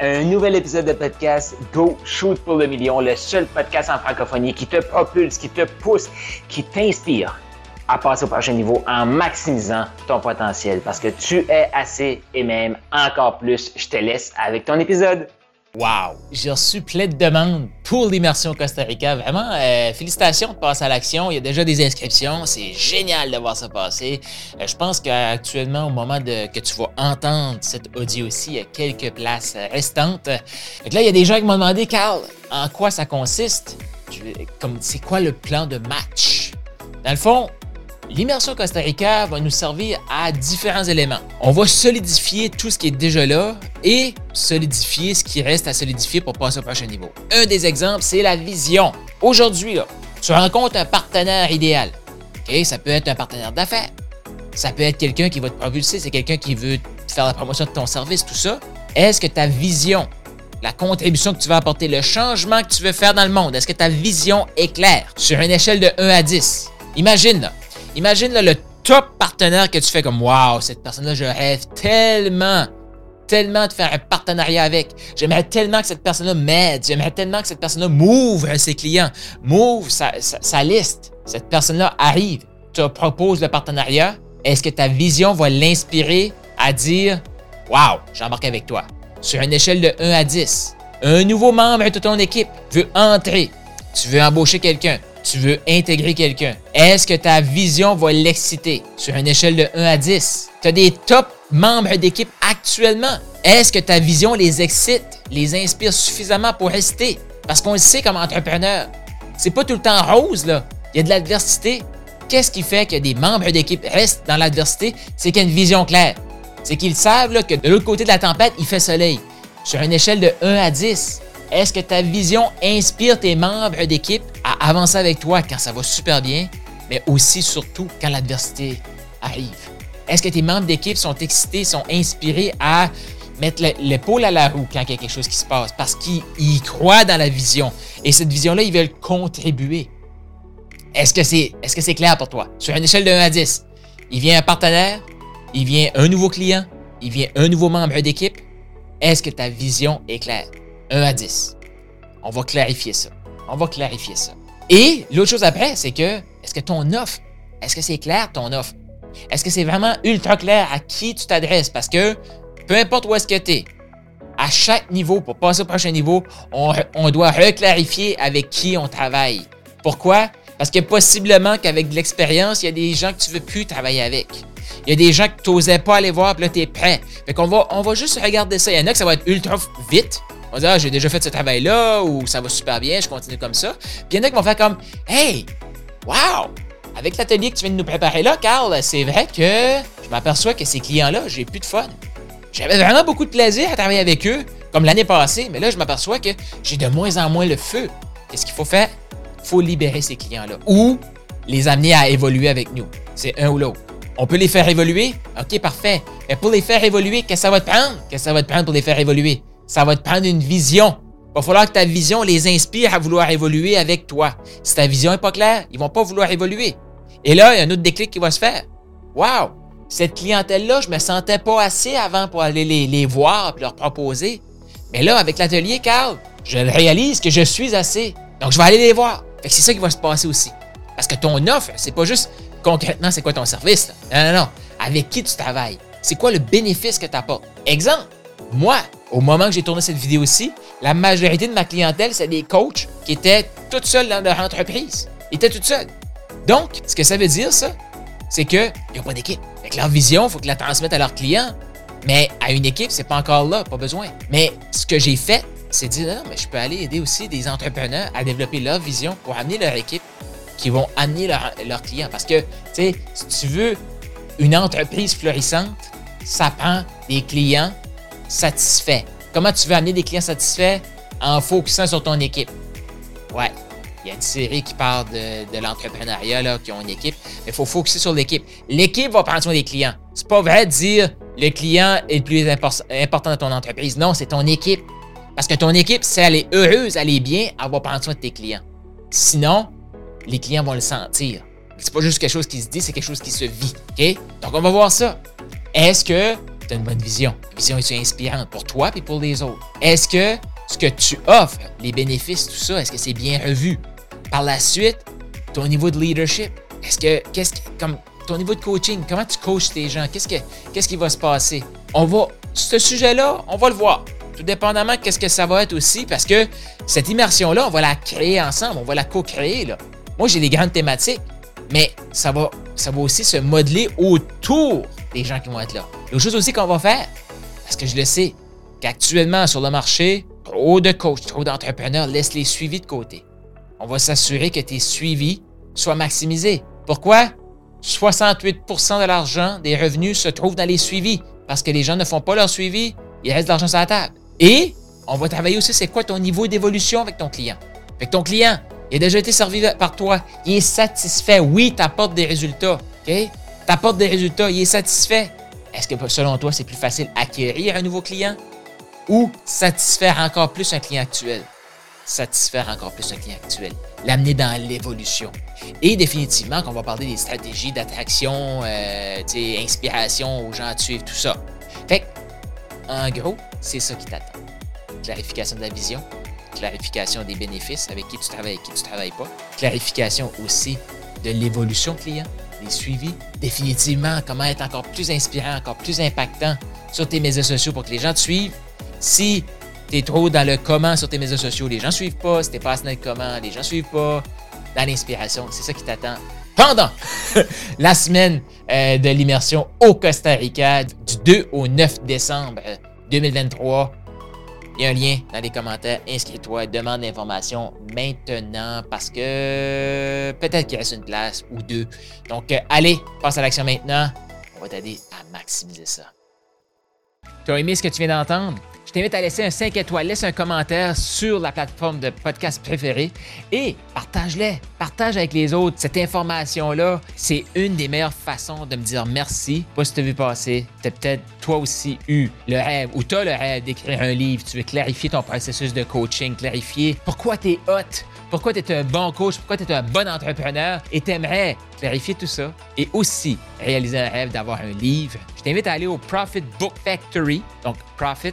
Un nouvel épisode de podcast Go Shoot pour le million, le seul podcast en francophonie qui te propulse, qui te pousse, qui t'inspire à passer au prochain niveau en maximisant ton potentiel parce que tu es assez et même encore plus. Je te laisse avec ton épisode. Wow! J'ai reçu plein de demandes pour l'immersion Costa Rica. Vraiment, euh, félicitations de passer à l'action. Il y a déjà des inscriptions. C'est génial de voir ça passer. Euh, je pense qu'actuellement, au moment de, que tu vas entendre cet audio-ci, il y a quelques places restantes. Donc là, il y a des gens qui m'ont demandé, Carl, en quoi ça consiste? C'est quoi le plan de match? Dans le fond, L'immersion Costa Rica va nous servir à différents éléments. On va solidifier tout ce qui est déjà là et solidifier ce qui reste à solidifier pour passer au prochain niveau. Un des exemples, c'est la vision. Aujourd'hui, tu rencontres un partenaire idéal. Ça peut être un partenaire d'affaires. Ça peut être quelqu'un qui va te propulser, c'est quelqu'un qui veut faire la promotion de ton service, tout ça. Est-ce que ta vision, la contribution que tu vas apporter, le changement que tu veux faire dans le monde, est-ce que ta vision est claire? Sur une échelle de 1 à 10? Imagine, Imagine le top partenaire que tu fais comme Waouh, cette personne-là, je rêve tellement, tellement de faire un partenariat avec. J'aimerais tellement que cette personne-là m'aide. J'aimerais tellement que cette personne-là m'ouvre ses clients, m'ouvre sa, liste. Cette personne-là arrive, te propose le partenariat. Est-ce que ta vision va l'inspirer à dire Waouh, j'embarque avec toi? Sur une échelle de 1 à 10, un nouveau membre de ton équipe veut entrer. Tu veux embaucher quelqu'un tu veux intégrer quelqu'un. Est-ce que ta vision va l'exciter? Sur une échelle de 1 à 10? Tu as des top membres d'équipe actuellement. Est-ce que ta vision les excite, les inspire suffisamment pour rester? Parce qu'on le sait comme entrepreneur, c'est pas tout le temps rose, là. Il y a de l'adversité. Qu'est-ce qui fait que des membres d'équipe restent dans l'adversité? C'est qu'il y a une vision claire. C'est qu'ils savent que de l'autre côté de la tempête, il fait soleil. Sur une échelle de 1 à 10, est-ce que ta vision inspire tes membres d'équipe avancer avec toi quand ça va super bien, mais aussi surtout quand l'adversité arrive? Est-ce que tes membres d'équipe sont excités, sont inspirés à mettre l'épaule à la roue quand il y a quelque chose qui se passe? Parce qu'ils croient dans la vision et cette vision-là, ils veulent contribuer. Est-ce que c'est est -ce c'est clair pour toi? Sur une échelle de 1 à 10, il vient un partenaire, il vient un nouveau client, il vient un nouveau membre d'équipe. Est-ce que ta vision est claire? 1 à 10. On va clarifier ça. On va clarifier ça. Et l'autre chose après, c'est que, est-ce que ton offre, est-ce que c'est clair ton offre? Est-ce que c'est vraiment ultra clair à qui tu t'adresses? Parce que peu importe où est-ce que tu es, à chaque niveau, pour passer au prochain niveau, on, doit reclarifier avec qui on travaille. Pourquoi? Parce que possiblement qu'avec de l'expérience, il y a des gens que tu veux plus travailler avec. Il y a des gens que tu n'osais pas aller voir, puis là, tu es prêt. Fait qu'on va, on va juste regarder ça. Il y en a que ça va être ultra vite, on dire, ah, j'ai déjà fait ce travail-là, ou ça va super bien, je continue comme ça. Puis il y en a qui vont faire comme, hey, wow, avec l'atelier que tu viens de nous préparer là, Carl, c'est vrai que je m'aperçois que ces clients-là, j'ai plus de fun. J'avais vraiment beaucoup de plaisir à travailler avec eux, comme l'année passée, mais là, je m'aperçois que j'ai de moins en moins le feu. Qu'est-ce qu'il faut faire? Il faut libérer ces clients-là ou les amener à évoluer avec nous. C'est un ou l'autre. On peut les faire évoluer? OK, parfait. Mais pour les faire évoluer, qu'est-ce que ça va te prendre? Qu'est-ce que ça va te prendre pour les faire évoluer? Ça va te prendre une vision. Il va falloir que ta vision les inspire à vouloir évoluer avec toi. Si ta vision n'est pas claire, ils vont pas vouloir évoluer. Et là, il y a un autre déclic qui va se faire. Wow! Cette clientèle-là, je me sentais pas assez avant pour aller les, voir et leur proposer. Mais là, avec l'atelier, Carl, je réalise que je suis assez. Donc, je vais aller les voir. Fait que c'est ça qui va se passer aussi. Parce que ton offre, c'est pas juste concrètement c'est quoi ton service. Non, non, non. Avec qui tu travailles? C'est quoi le bénéfice que tu apportes? Exemple, moi, au moment que j'ai tourné cette vidéo-ci, la majorité de ma clientèle, c'est des coachs qui étaient toutes seuls dans leur entreprise. Ils étaient toutes seuls. Donc, ce que ça veut dire, ça, c'est qu'ils n'ont pas d'équipe. Avec leur vision, il faut qu'ils la transmettent à leurs clients. Mais à une équipe, c'est pas encore là, pas besoin. Mais ce que j'ai fait, c'est dire, mais je peux aller aider aussi des entrepreneurs à développer leur vision pour amener leur équipe qui vont amener leurs clients. Parce que, tu sais, si tu veux une entreprise florissante, ça prend des clients satisfait. Comment tu veux amener des clients satisfaits? En focusant sur ton équipe? Ouais, il y a une série qui parle de, l'entrepreneuriat, qui ont une équipe. Mais il faut focuser sur l'équipe. L'équipe va prendre soin des clients. C'est pas vrai de dire le client est le plus important dans ton entreprise. Non, c'est ton équipe. Parce que ton équipe, si elle est heureuse, elle est bien, elle va prendre soin de tes clients. Sinon, les clients vont le sentir. C'est pas juste quelque chose qui se dit, c'est quelque chose qui se vit. Donc, on va voir ça. Est-ce que tu as une bonne vision? La vision est inspirante pour toi et pour les autres? Est-ce que ce que tu offres, les bénéfices, tout ça, est-ce que c'est bien revu? Par la suite, ton niveau de leadership, est-ce que, qu'est-ce que, comme ton niveau de coaching, comment tu coaches tes gens, qu'est-ce, que, qui va se passer? On va, ce sujet-là, on va le voir. Tout dépendamment de qu'est-ce que ça va être aussi, parce que cette immersion-là, on va la créer ensemble, on va la co-créer. Moi, j'ai des grandes thématiques, mais ça va, ça va aussi se modeler autour des gens qui vont être là. L'autre chose aussi qu'on va faire, parce que je le sais, qu'actuellement sur le marché, trop de coachs, trop d'entrepreneurs laissent les suivis de côté. On va s'assurer que tes suivis soient maximisés. Pourquoi? 68% de l'argent des revenus se trouve dans les suivis parce que les gens ne font pas leur suivi, il reste de l'argent sur la table. Et on va travailler aussi c'est quoi ton niveau d'évolution avec ton client? Avec ton client, il a déjà été servi par toi, il est satisfait. Oui, tu apportes des résultats. OK? Tu des résultats, il est satisfait. Est-ce que selon toi, c'est plus facile acquérir un nouveau client ou satisfaire encore plus un client actuel? Satisfaire encore plus un client actuel. L'amener dans l'évolution. Et définitivement, qu'on va parler des stratégies d'attraction, euh, inspiration aux gens à suivre, tout ça. Fait en gros, c'est ça qui t'attend. Clarification de la vision, clarification des bénéfices, avec qui tu travailles et qui tu ne travailles pas, clarification aussi de l'évolution client, des suivis, définitivement comment être encore plus inspirant, encore plus impactant sur tes médias sociaux pour que les gens te suivent. Si tu es trop dans le comment sur tes médias sociaux, les gens ne suivent pas. Si tu pas dans le comment, les gens ne suivent pas. Dans l'inspiration, c'est ça qui t'attend pendant la semaine euh, de l'immersion au Costa Rica du 2 au 9 décembre 2023. Il y a un lien dans les commentaires. Inscris-toi, demande l'information maintenant parce que peut-être qu'il reste une place ou deux. Donc, euh, allez, passe à l'action maintenant. On va t'aider à maximiser ça. Tu as aimé ce que tu viens d'entendre? Je t'invite à laisser un 5 étoiles, laisse un commentaire sur la plateforme de podcast préférée et partage-les, partage avec les autres. Cette information-là, c'est une des meilleures façons de me dire merci. Pas si tu as vu passer, tu as peut-être toi aussi eu le rêve ou tu as le rêve d'écrire un livre, tu veux clarifier ton processus de coaching, clarifier pourquoi tu es hot, pourquoi tu es un bon coach, pourquoi tu es un bon entrepreneur et tu aimerais clarifier tout ça et aussi réaliser un rêve d'avoir un livre. Je t'invite à aller au Profit Book Factory, donc Profit